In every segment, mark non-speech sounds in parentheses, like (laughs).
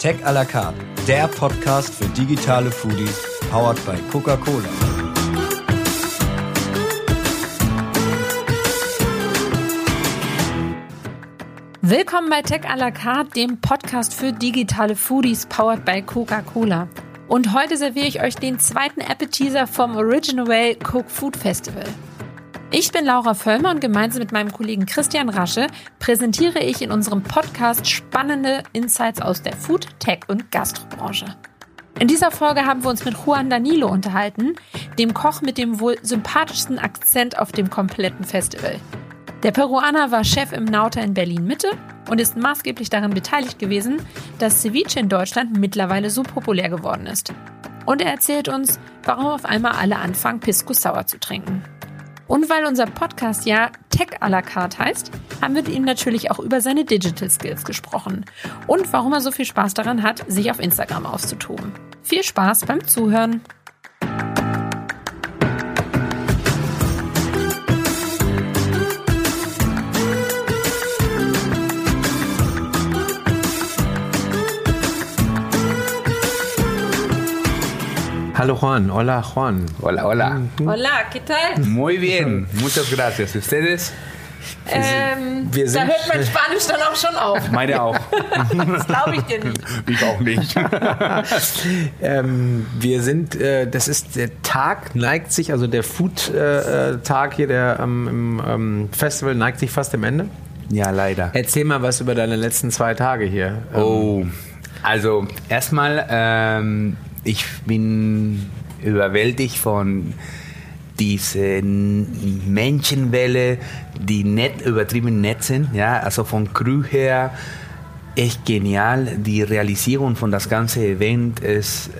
Tech à la carte, der Podcast für digitale Foodies, powered by Coca-Cola. Willkommen bei Tech à la carte, dem Podcast für digitale Foodies, powered by Coca-Cola. Und heute serviere ich euch den zweiten Appetizer vom Original Way Coke Food Festival. Ich bin Laura Völlmer und gemeinsam mit meinem Kollegen Christian Rasche präsentiere ich in unserem Podcast spannende Insights aus der Food, Tech und Gastrobranche. In dieser Folge haben wir uns mit Juan Danilo unterhalten, dem Koch mit dem wohl sympathischsten Akzent auf dem kompletten Festival. Der Peruaner war Chef im Nauta in Berlin Mitte und ist maßgeblich daran beteiligt gewesen, dass Ceviche in Deutschland mittlerweile so populär geworden ist. Und er erzählt uns, warum auf einmal alle anfangen, Pisco Sauer zu trinken. Und weil unser Podcast ja Tech à la carte heißt, haben wir mit ihm natürlich auch über seine Digital Skills gesprochen und warum er so viel Spaß daran hat, sich auf Instagram auszutoben. Viel Spaß beim Zuhören! Hallo Juan, hola Juan. Hola, hola. Hola, ¿qué tal? Muy bien, muchas gracias. ¿Ustedes? Ähm, Wir da sind- hört mein Spanisch dann auch schon auf. (laughs) Meine auch. (laughs) Das glaube ich dir nicht. Ich auch nicht. (laughs) Ähm, wir sind, äh, das ist der Tag neigt sich, also der Food-Tag hier, der ähm, im ähm, Festival neigt sich fast dem Ende. Ja, leider. Erzähl mal was über deine letzten zwei Tage hier. Ähm, Oh, also erstmal, ähm, ich bin überwältigt von dieser Menschenwelle, die nett, übertrieben nett sind. Ja, also von Crew her echt genial. Die Realisierung von das ganze Event ist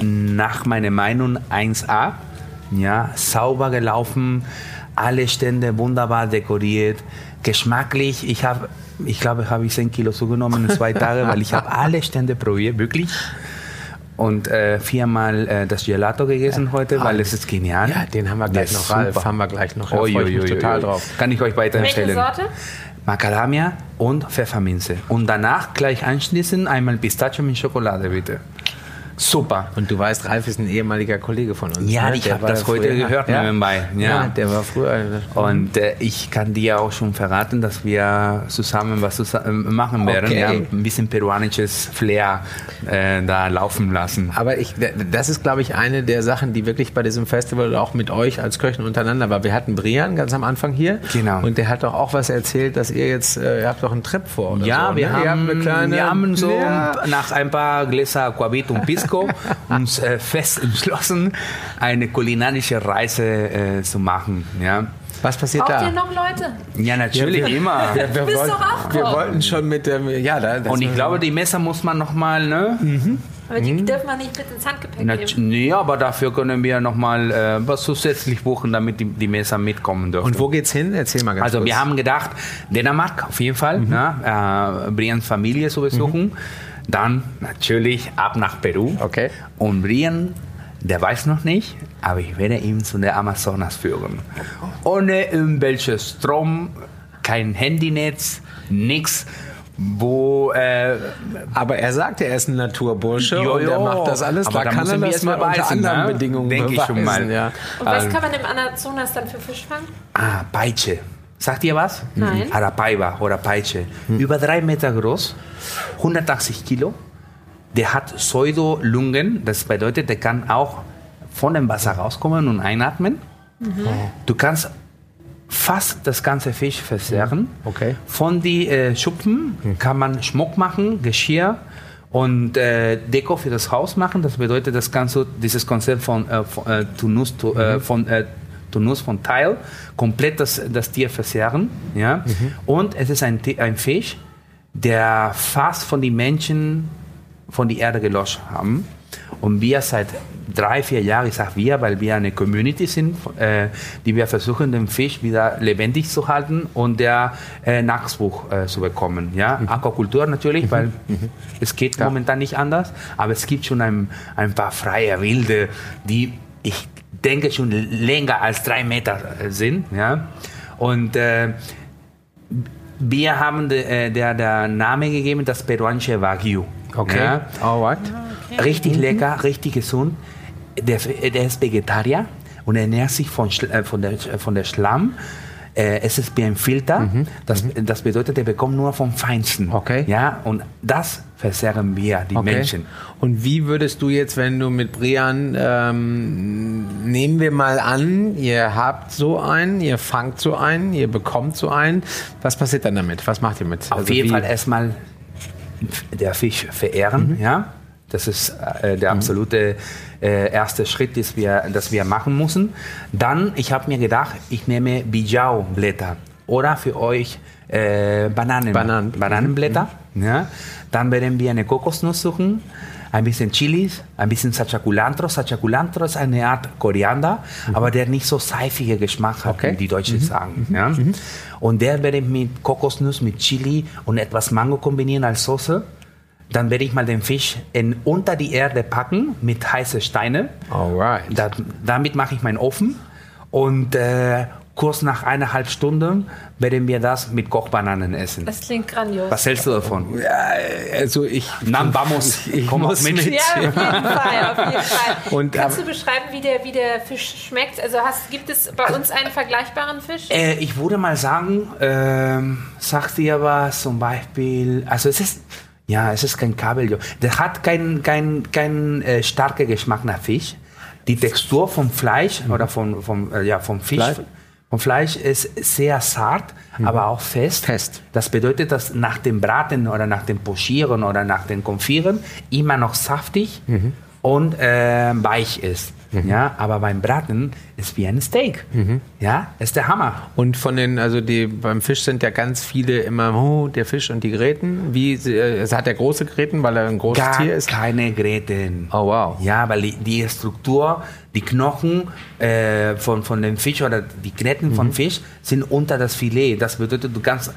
nach meiner Meinung 1A. Ja, sauber gelaufen, alle Stände wunderbar dekoriert, geschmacklich. Ich habe, ich glaube, habe ich 10 Kilo zugenommen in zwei Tagen, weil ich habe (laughs) alle Stände probiert, wirklich. Und äh, viermal äh, das Gelato gegessen heute, weil es ist genial. Ja, den haben wir gleich Der noch, Ralf, haben wir gleich noch. Da Oi, freue ich mich total drauf. Kann ich euch Welche weiterempfehlen. Sorte? Macadamia und Pfefferminze. Und danach gleich anschließend einmal Pistachio mit Schokolade, bitte. Super. Und du weißt, Ralf ist ein ehemaliger Kollege von uns. Ja, ne? ich Der hab war das heute früher- gehört ja. nebenbei, ja. Ja. der war früher. Und äh, ich kann dir auch schon verraten, dass wir zusammen was zusammen machen werden. Okay. Ja, ein bisschen peruanisches Flair äh, da laufen lassen. Aber ich, das ist, glaube ich, eine der Sachen, die wirklich bei diesem Festival auch mit euch als Köchen untereinander war. Wir hatten Brian ganz am Anfang hier. Genau. Und der hat doch auch was erzählt, dass ihr jetzt, äh, ihr habt doch einen Trip vor. Ja, so, wir, ne? haben, Ihr habt eine kleine, wir haben so nach ein paar Gläser Aquavit und Pisco uns äh, fest entschlossen, eine kulinarische Reise äh, zu machen. Ja, Was passiert Braucht da? ihr noch Leute? ja natürlich Ja, wir- immer. Ja, wir, bist wollten, doch auch wir wollten schon mit dem, ja, da, das Und ich glaube, die Messer muss man nochmal, ne? Aber die dürfen wir nicht mit ins Handgepäck Nat- nehmen. Nee, aber dafür können wir nochmal äh, was zusätzlich buchen, damit die, die Messer mitkommen dürfen. Und wo geht's hin? Erzähl mal ganz Also kurz. wir haben gedacht, Dänemark auf jeden Fall, ne, äh, Brians Familie zu besuchen. Dann natürlich ab nach Peru. Okay. Und Brian, der weiß noch nicht, aber ich werde ihn zu der Amazonas führen. Ohne irgendwelches Strom, kein Handynetz, nix. Wo äh, Aber er sagt, er ist ein Naturbursche Jo, und er macht das alles. Aber da da kann er das mal unter beweisen, anderen ne? Bedingungen Denke ich schon mal. Ja. Und was kann man im Amazonas dann für Fisch fangen? Ah, Peitsche. Sagt ihr was? Nein. Arapaiba oder Peitsche. Über drei Meter groß, 180 Kilo. Der hat Pseudolungen, das bedeutet, der kann auch von dem Wasser rauskommen und einatmen. Du kannst fast das ganze Fisch verzehren. Okay. Von die äh, Schupfen kann man Schmuck machen, Geschirr und äh, Deko für das Haus machen. Das bedeutet das ganze dieses Konzept von äh, von, äh, Tunus tu, äh, von äh, Tunus von Teil komplett das, das Tier verzehren. Ja? Und es ist ein, ein Fisch, der fast von den Menschen von die Erde gelöscht haben. Und wir seit drei, vier Jahren, ich sage wir, weil wir eine Community sind, äh, die wir versuchen, den Fisch wieder lebendig zu halten und der äh, Nachwuchs äh, zu bekommen. Ja? Aquakultur natürlich, weil es geht momentan nicht anders, aber es gibt schon ein, ein paar freie Wilde, die ich denke schon länger als drei Meter sind. Ja? Und äh, wir haben de, äh, der, der Name gegeben, das peruanische Wagyu. Okay. Ja? Alright. Richtig lecker, richtig gesund. Der, der ist Vegetarier und ernährt sich von, äh, von, der, von der Schlamm. Äh, es ist wie ein Filter. Das, das bedeutet, er bekommt nur vom Feinsten. Okay. Ja, und das verzehren wir, die Okay. Menschen. Und wie würdest du jetzt, wenn du mit Brian, ähm, nehmen wir mal an, ihr habt so einen, ihr fangt so einen, ihr bekommt so einen, was passiert dann damit? Was macht ihr mit? Auf Also jeden wie- Fall erstmal der Fisch verehren, Mhm. ja. Das ist äh, der absolute äh, erste Schritt, das wir, das wir machen müssen. Dann, ich habe mir gedacht, ich nehme Bijau-Blätter oder für euch äh, Bananen, Bananen. Bananenblätter. Ja. Dann werden wir eine Kokosnuss suchen, ein bisschen Chilis, ein bisschen Sachaculantro. Sachaculantro ist eine Art Koriander, aber der nicht so seifige Geschmack hat, Okay. wie die Deutschen sagen. Ja. Und der werde ich mit Kokosnuss, mit Chili und etwas Mango kombinieren als Soße. Dann werde ich mal den Fisch in, unter die Erde packen mit heißen Steinen. Alright. Da, damit mache ich meinen Ofen und äh, kurz nach eineinhalb Stunden werden wir das mit Kochbananen essen. Das klingt grandios. Was hältst du davon? Also ich, Nam, vamos. ich Komm muss auch mit. mit. Ja, auf jeden Fall, auf jeden Fall. (laughs) Und, Kannst ähm, du beschreiben, wie der, wie der Fisch schmeckt? Also hast, gibt es bei uns einen vergleichbaren Fisch? Äh, ich würde mal sagen, ähm, sagt dir aber zum Beispiel, also es ist, ja, es ist kein Kabeljau. Der hat keinen kein, kein, äh, starken Geschmack nach Fisch. Die Textur vom Fleisch oder vom, vom, äh, ja, vom Fisch, Fleisch? vom Fleisch ist sehr zart, aber auch fest. Fest. Das bedeutet, dass nach dem Braten oder nach dem Pochieren oder nach dem Konfieren immer noch saftig und äh, weich ist. Ja, aber beim Braten ist wie ein Steak. Ja, ist der Hammer. Und von den, also die beim Fisch sind ja ganz viele immer, oh, der Fisch und die Gräten. Wie äh, es hat der große Gräten, weil er ein großes Gar Tier ist? keine Gräten. Oh wow. Ja, weil die, die Struktur, die Knochen äh, von, von dem Fisch oder die Gräten Mhm. vom Fisch sind unter das Filet. Das bedeutet, du kannst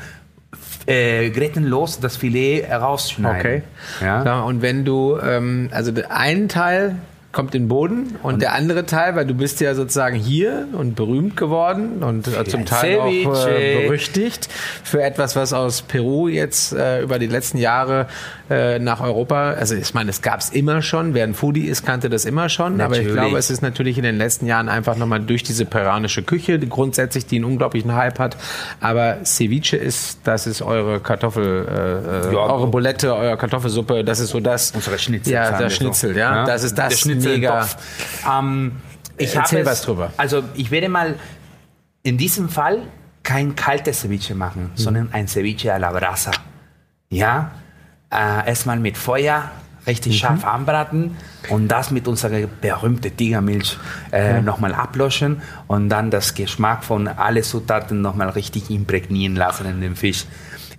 äh, grätenlos das Filet rausschneiden. Okay. Ja. Ja, und wenn du, ähm, also der ein Teil kommt in den Boden und, der andere Teil, weil du bist ja sozusagen hier und berühmt geworden und äh, zum Teil auch äh, berüchtigt für etwas, was aus Peru jetzt äh, über die letzten Jahre äh, nach Europa, also ich meine, es gab es immer schon, wer ein Foodie ist, kannte das immer schon, aber ich Natürlich. glaube, es ist natürlich in den letzten Jahren einfach nochmal durch diese peruanische Küche, die grundsätzlich, die einen unglaublichen Hype hat, aber Ceviche ist, das ist eure Kartoffel, äh, äh, Ja. eure Bulette, eure Kartoffelsuppe, das ist so das. Unsere Schnitzel. Ja, das so. Schnitzel, ja. Das ist das Der Schnitzel mega. Topf. Ähm, ich Erzähl habe was es- drüber. Also ich werde mal in diesem Fall kein kaltes Ceviche machen, Mhm. sondern ein Ceviche a la brasa. Ja, äh, erstmal mit Feuer richtig Mhm. scharf anbraten und das mit unserer berühmten Tigermilch äh, nochmal ablöschen und dann das Geschmack von alle Zutaten nochmal richtig imprägnieren lassen in den Fisch.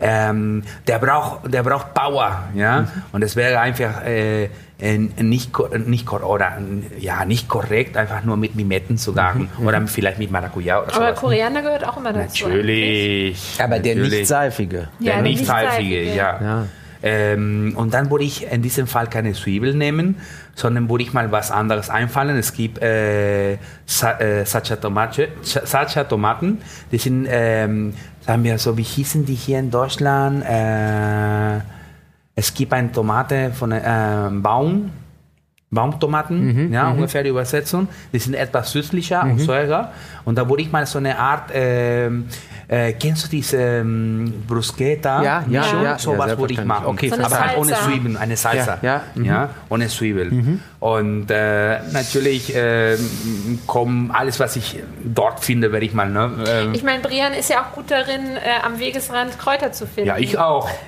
Ähm, der braucht, der braucht Power, ja, Mhm. und es wäre einfach äh, nicht, ko- nicht, kor- oder, äh, ja, nicht korrekt, einfach nur mit Limetten zu garen Mhm. oder vielleicht mit Maracuja oder Aber sowas. Koriander gehört auch immer dazu. Natürlich. Aber der natürlich. nicht seifige. Ja, Der der nicht nicht ja. Ja. Ähm, und dann würde ich in diesem Fall keine Zwiebel nehmen, sondern würde ich mal was anderes einfallen. Es gibt äh, Sa äh, Sacha, Tomate, Sacha Tomaten, die sind, ähm, sagen wir so, wie hießen die hier in Deutschland? Äh, es gibt eine Tomate von einem Baum, Baumtomaten, ja, ungefähr die Übersetzung. Die sind etwas süßlicher und säurer. Und da würde ich mal so eine Art, ähm, äh, kennst du diese ähm, Bruschetta? Ja, ja, ja, ja, So was ja, würde ich machen. Okay, So aber halt ohne. Zwiebeln, eine Salsa. Ja, ja, ja, ohne Zwiebeln. Und äh, natürlich äh, kommen alles, was ich dort finde, werde ich mal. Ne, äh, Ich meine, Brian ist ja auch gut darin, äh, am Wegesrand Kräuter zu finden. ja, ich auch. (laughs)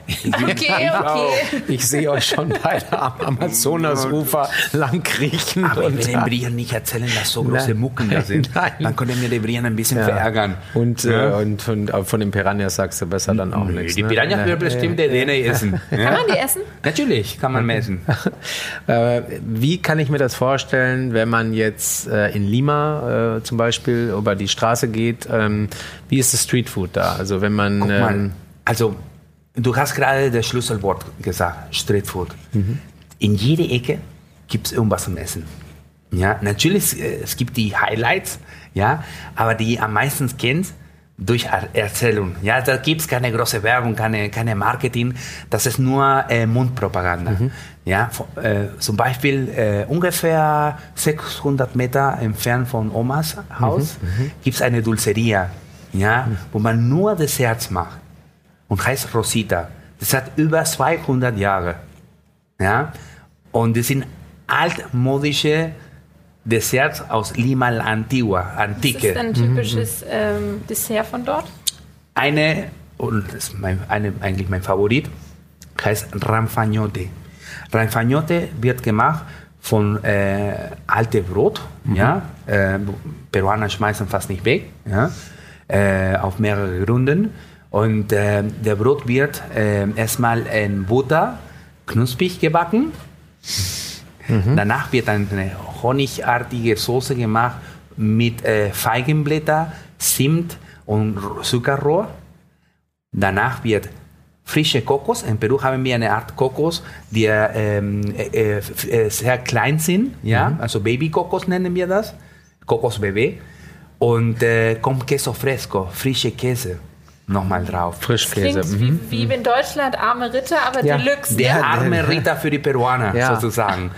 Okay, okay. Ich sehe euch schon beide am Amazonasufer (laughs) lang kriechen. Aber ich will dem Brian nicht erzählen, dass so große Nein. Mucken da sind. Nein. Dann könnte mir der Brian ein bisschen verärgern. und, Ja. äh, und von, äh, von den Piranhas sagst du besser dann auch nichts. Die ne? Piranha will bestimmt der DNA essen. (laughs) Kann Ja? man die essen? Natürlich kann man messen. (laughs) Äh, wie kann ich mir das vorstellen, wenn man jetzt äh, in Lima äh, zum Beispiel über die Straße geht? Ähm, wie ist das Streetfood da? Also wenn man Guck mal, ähm, also du hast gerade das Schlüsselwort gesagt, Streetfood. Mhm. In jeder Ecke gibt es irgendwas zum Essen. Ja, natürlich, äh, es gibt die Highlights, ja, aber die am meisten kennt, durch Er- Erzählung. Ja, da gibt es keine große Werbung, keine, keine Marketing. Das ist nur äh, Mundpropaganda. Ja, vo- äh, zum Beispiel äh, ungefähr 600 Meter entfernt von Omas Haus gibt es eine Dulceria, ja, wo man nur Desserts macht und heißt Rosita. Das hat über 200 Jahre. Ja? Und das sind altmodische Desserts aus Lima la Antigua, Was Antike. ist ein typisches ähm, Dessert von dort? Eine, und das ist mein, eine, eigentlich mein Favorit, heißt Ranfagnote. Ranfagnote wird gemacht von äh, alte Brot, ja, äh, Peruaner schmeißen fast nicht weg, ja, äh, auf mehrere Gründen. Und äh, der Brot wird äh, erstmal in Butter knusprig gebacken. Danach wird eine honigartige Soße gemacht mit äh, Feigenblätter, Zimt und Zuckerrohr. Danach wird frische Kokos. In Peru haben wir eine Art Kokos, die ähm, äh, äh, äh, sehr klein sind, ja, also Babykokos nennen wir das, Kokos Bebé. Und äh, kommt Queso fresco, frische Käse nochmal drauf. Frischkäse. Klingt Mhm. wie, wie in Deutschland arme Ritter, aber Ja. Deluxe. Der ne? arme (laughs) Ritter für die Peruaner, Ja. sozusagen.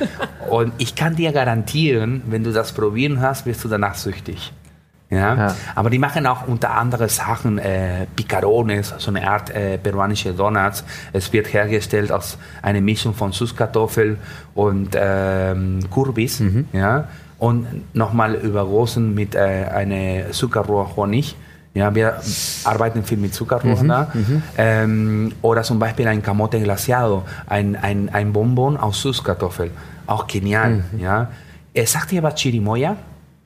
Und ich kann dir garantieren, wenn du das probieren hast, wirst du danach süchtig. Ja? Ja. Aber die machen auch unter anderem Sachen, äh, Picarones, so eine Art äh, peruanische Donuts. Es wird hergestellt aus einer Mischung von Süßkartoffel und ähm, Kürbis. Ja? Und nochmal übergossen mit äh, einer Zuckerrohr-Honig. Ja, wir arbeiten viel mit Zuckerrohr da. Ähm, oder zum Beispiel ein Camote glaciado, ein, ein, ein Bonbon aus Süßkartoffel. Auch genial. Ja. Äh, sagt ihr was Chirimoya?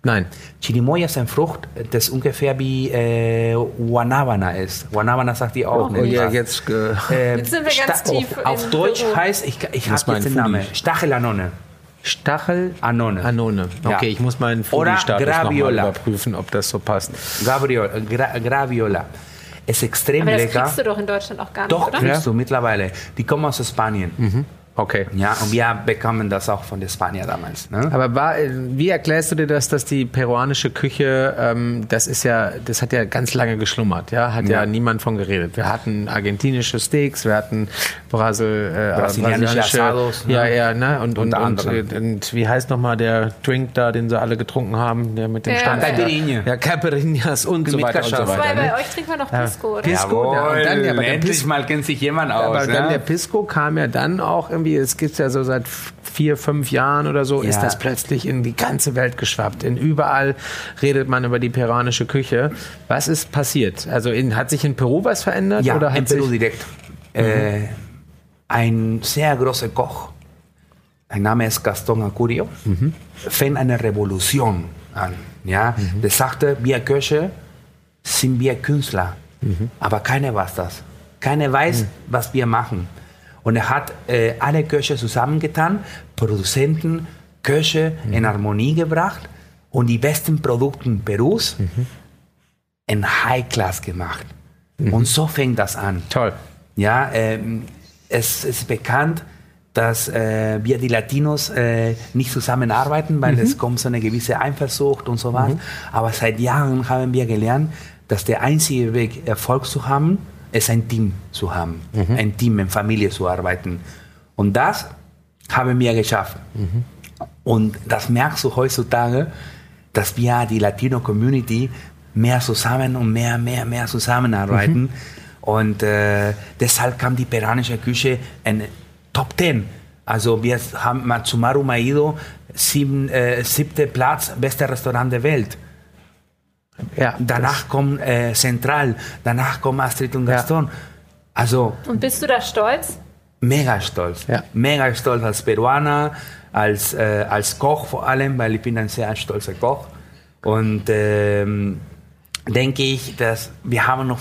Nein. Chirimoya ist eine Frucht, das ungefähr wie äh, Guanabana ist. Guanabana sagt ihr auch. Oh, nicht ja, wahr? jetzt. Äh, Jetzt sind wir ganz Sta- tief Auf in Deutsch Peru. heißt, ich, ich habe jetzt den Namen, Foodie. Stachelanone. Stachel. Anone. Anone. Ja. Okay, ich muss meinen Foodie-Status nochmal überprüfen, ob das so passt. Gabriel, Gra, Graviola. Ist extrem Aber das lecker. kriegst du doch in Deutschland auch gar nicht, Doch, oder? kriegst du mittlerweile. Die kommen aus Spanien. Okay. Ja, und wir bekommen das auch von den Spaniern damals. Ne? Aber war, äh, wie erklärst du dir das, dass die peruanische Küche, ähm, das ist ja, das hat ja ganz lange geschlummert, ja, hat ja, Ja. niemand von geredet. Wir hatten argentinische Steaks, wir hatten Brasil, äh, Brasilianische Asados, ne? ja, ja, ne, und und, und, anderem. äh, und wie heißt nochmal der Drink da, den sie alle getrunken haben, der mit dem Ja, Stand, ja. Caipirinha. ja, Caipirinhas und so Mit weiter und so weiter. Wobei Ne? bei euch trinkt man noch Pisco, oder? Pisco, ja, und dann, ja, aber der endlich Pisco- mal kennt sich jemand aus. Aber dann ne? der Pisco kam ja dann auch irgendwie, es gibt ja so seit vier, fünf Jahren oder so, ist Ja. das plötzlich in die ganze Welt geschwappt. In überall redet man über die peruanische Küche. Was ist passiert? Also in, hat sich in Peru was verändert? Ja, oder hat in Peru direkt. Äh, ein sehr großer Koch, sein Name ist Gaston Acurio, fängt eine Revolution an. Ja? Der sagte, wir Köche sind wir Künstler, aber keiner weiß das. Keiner weiß, was wir machen. Und er hat äh, alle Köche zusammengetan, Produzenten, Köche in Harmonie gebracht und die besten Produkte Perus in High Class gemacht. Und so fängt das an. Toll. Ja, ähm, es ist bekannt, dass äh, wir die Latinos äh, nicht zusammenarbeiten, weil es kommt so eine gewisse Eifersucht und sowas. Aber seit Jahren haben wir gelernt, dass der einzige Weg, Erfolg zu haben, ist ein Team zu haben. Ein Team, in Familie zu arbeiten. Und das haben wir geschafft. Und das merkst du heutzutage, dass wir die Latino-Community mehr zusammen und mehr, mehr, mehr zusammenarbeiten. Und äh, deshalb kam die peruanische Küche in Top 10. Also wir haben mal zu Maru Maido sieben, äh, siebter Platz, bester Restaurant der Welt. Ja, Danach kommt äh, Central, danach kommen Astrid und Gaston. Also Und bist du da stolz? mega stolz. Ja. Mega stolz als Peruaner, als, äh, als Koch vor allem, weil ich bin ein sehr stolzer Koch. Und ähm, denke ich, dass wir haben noch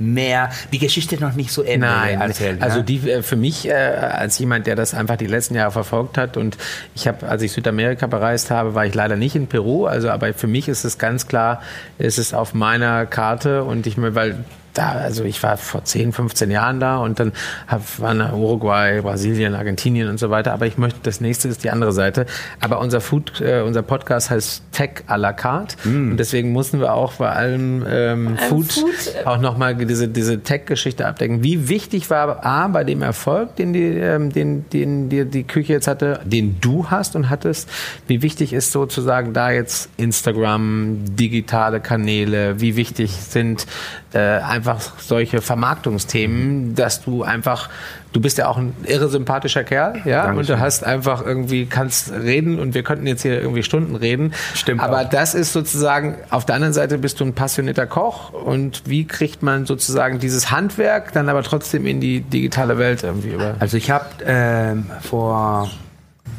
mehr, die Geschichte noch nicht so Ende Nein, erzählt. also die äh, für mich äh, als jemand, der das einfach die letzten Jahre verfolgt hat und ich habe, als ich Südamerika bereist habe, war ich leider nicht in Peru, also aber für mich ist es ganz klar, ist es auf meiner Karte und ich mir, weil da, also ich war vor 10, 15 Jahren da und dann hab, war nach Uruguay, Brasilien, Argentinien und so weiter. Aber ich möchte, das nächste ist die andere Seite. Aber unser Food, äh, unser Podcast heißt Tech à la carte. Mm. Und deswegen mussten wir auch bei allem ähm, Food, Food äh, auch nochmal diese, diese Tech-Geschichte abdecken. Wie wichtig war A, bei dem Erfolg, den die, ähm, den, den die, die Küche jetzt hatte, den du hast und hattest, wie wichtig ist sozusagen da jetzt Instagram, digitale Kanäle, wie wichtig sind äh, einfach solche Vermarktungsthemen, dass du einfach, du bist ja auch ein irre sympathischer Kerl, ja, Dankeschön. und du hast einfach irgendwie, kannst reden und wir könnten jetzt hier irgendwie Stunden reden. Stimmt. Aber auch. das ist sozusagen, auf der anderen Seite bist du ein passionierter Koch und wie kriegt man sozusagen dieses Handwerk dann aber trotzdem in die digitale Welt irgendwie über? Also ich habe äh, vor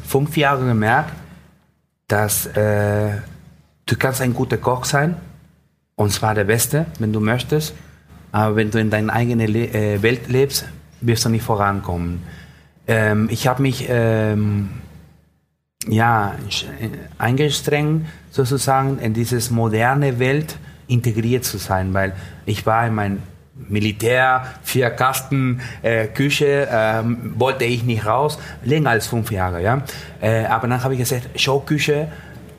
fünf Jahren gemerkt, dass äh, du kannst ein guter Koch sein und zwar der Beste, wenn du möchtest. Aber wenn du in deiner eigenen Le äh, Welt lebst, wirst du nicht vorankommen. Ähm, ich habe mich ähm, ja, eingestrengt, sozusagen in dieses moderne Welt integriert zu sein, weil ich war in meinem Militär, vier Kasten, äh, Küche, äh, wollte ich nicht raus, länger als fünf Jahre, ja. Äh, aber dann habe ich gesagt, Showküche,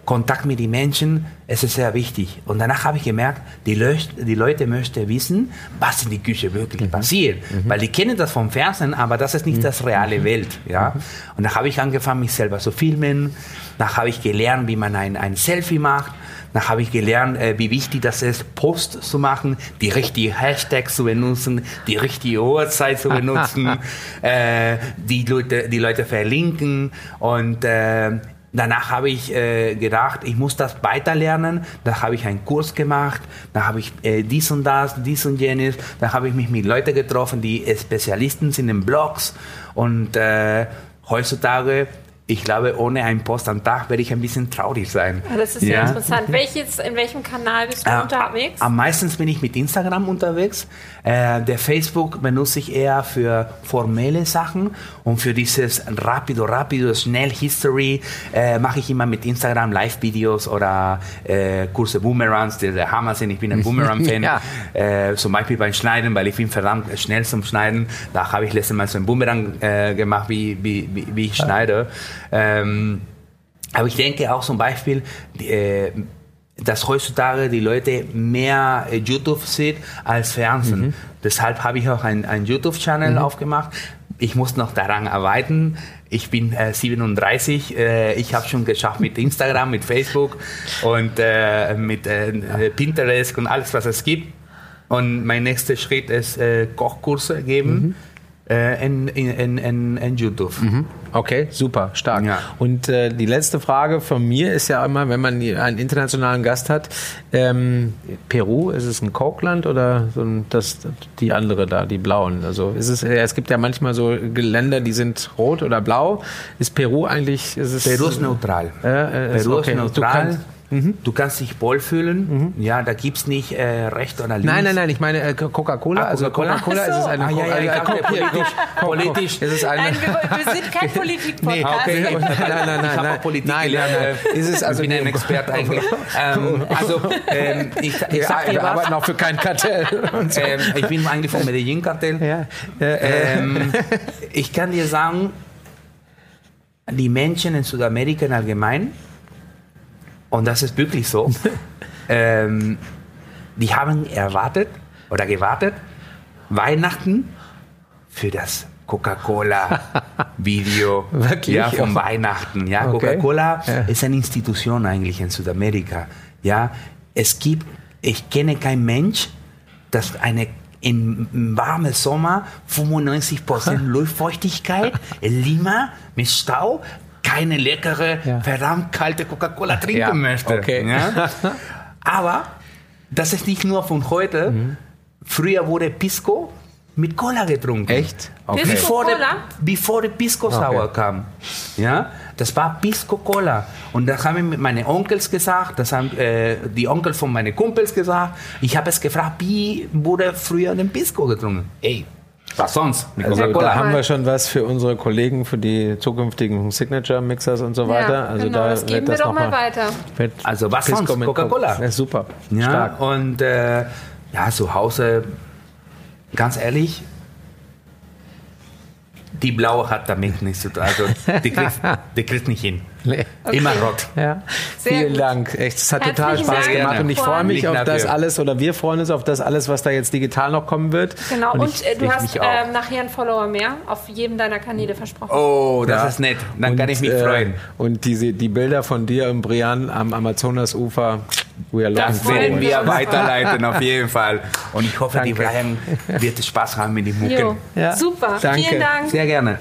Kontakt mit den Menschen, es ist sehr wichtig. Und danach habe ich gemerkt, die, Le die Leute möchten wissen, was in der Küche wirklich mhm. passiert. Mhm. Weil die kennen das vom Fernsehen, aber das ist nicht mhm. das reale Welt. Ja? Mhm. Und dann habe ich angefangen, mich selber zu filmen. Dann habe ich gelernt, wie man ein, ein Selfie macht. Dann habe ich gelernt, äh, wie wichtig das ist, Post zu machen, die richtigen Hashtags zu benutzen, die richtige Uhrzeit zu benutzen, (laughs) äh, die, Leute, die Leute verlinken. Und äh, Danach habe ich äh, gedacht, ich muss das weiterlernen. Da habe ich einen Kurs gemacht. Da habe ich äh, dies und das, dies und jenes. Da habe ich mich mit Leuten getroffen, die Spezialisten sind in Blogs. Und äh, heutzutage ich glaube, ohne einen Post am Tag werde ich ein bisschen traurig sein. Ah, das ist ja, ja interessant. Welches, in welchem Kanal bist du äh, unterwegs? Am meisten bin ich mit Instagram unterwegs. Äh, der Facebook benutze ich eher für formelle Sachen und für dieses rapido, rapido, schnell History äh, mache ich immer mit Instagram Live-Videos oder äh, Kurse Boomerangs, die der Hammer sind. Ich bin ein (laughs) Boomerang-Fan. ja. Äh, zum Beispiel beim Schneiden, weil ich bin verdammt schnell zum Schneiden. Da habe ich letztes Mal so einen Boomerang äh, gemacht, wie, wie, wie, wie ich schneide. Ähm, aber ich denke auch zum Beispiel, äh, dass heutzutage die Leute mehr äh, YouTube sehen als Fernsehen. Mhm. Deshalb habe ich auch einen YouTube-Channel mhm. aufgemacht. Ich muss noch daran arbeiten. Ich bin äh, 37. Äh, ich habe schon geschafft mit Instagram, mit Facebook und äh, mit äh, Pinterest und alles, was es gibt. Und mein nächster Schritt ist Kochkurse geben. Mhm äh, in, in, in, in YouTube. Okay, super, stark. Ja. Und äh, die letzte Frage von mir ist ja immer, wenn man einen internationalen Gast hat, ähm, Peru, ist es ein Cokeland oder so ein, das, die andere da, die blauen? Also ist es, es gibt ja manchmal so Länder, die sind rot oder blau. Ist Peru eigentlich? Ist es, Peru ist neutral. Äh, ist Peru okay. ist neutral. Mhm. Du kannst dich wohlfühlen. Mhm. Ja, da gibt es nicht äh, recht oder links. Nein, nein, nein, ich meine äh, Coca-Cola. Ah, also Coca-Cola so. ist es eine ah, ja, ja, Coca politisch. politisch. (laughs) Ist es eine nein, wir, wir sind kein (laughs) Politik-Podcast. Nee, okay. (laughs) nein, nein, nein, ich nein. Politik nein, nein, nein. Ist es also ich bin ein Experte eigentlich. ähm, also, ähm, ich, ich sag dir Wir arbeiten auch für kein Kartell. So. Ähm, ich bin eigentlich vom Medellin-Kartell. Ja. Ähm, ich kann dir sagen, die Menschen in Südamerika allgemein und das ist wirklich so. (laughs) ähm, die haben erwartet oder gewartet, Weihnachten für das Coca-Cola-Video (laughs) ja, von Weihnachten. Ja, okay. Coca-Cola ja. ist eine Institution eigentlich in Südamerika. Ja, es gibt, ich kenne keinen Mensch, das eine im warmen Sommer 95% (laughs) Luftfeuchtigkeit in Lima mit Stau keine leckere, ja. verdammt kalte Coca-Cola trinken ja, möchte. Okay. Ja? (laughs) Aber das ist nicht nur von heute. Mhm. Früher wurde Pisco mit Cola getrunken. Echt? Okay. Bevor, der, bevor der Pisco Sour okay. kam. Ja, das war Pisco Cola. Und das haben meine Onkels gesagt, das haben äh, die Onkel von meinen Kumpels gesagt. Ich habe es gefragt, wie wurde früher den Pisco getrunken? Ey, was sonst? Also, da haben wir schon was für unsere Kollegen, für die zukünftigen Signature-Mixers und so weiter. Ja, also genau, da das geben wir doch mal weiter. Also was Pisco sonst? Coca-Cola. Ja, super. Ja, Stark. Und äh, ja, zu Hause ganz ehrlich, die blaue hat damit nichts zu tun. Also die kriegt, (laughs) die kriegt nicht hin. Nee. Immer rot. Ja. Sehr Vielen gut. Dank. Echt, es hat total Herzlichen Spaß Dank, gemacht und ich freue mich auf das alles oder wir freuen uns auf das alles, was da jetzt digital noch kommen wird. Genau, und, ich- äh, du hast ähm, nachher einen Follower mehr auf jedem deiner Kanäle versprochen. Oh, das Ja. ist nett. Dann kann Und, ich mich äh, freuen. Und diese, die Bilder von dir und Brian am Amazonasufer, we are Das Werden wir weiterleiten, auf jeden Fall. Und ich hoffe, die Danke. Brian wird Spaß haben mit den Jo, Mucken. Ja. super. Danke. Vielen Dank. Sehr gerne.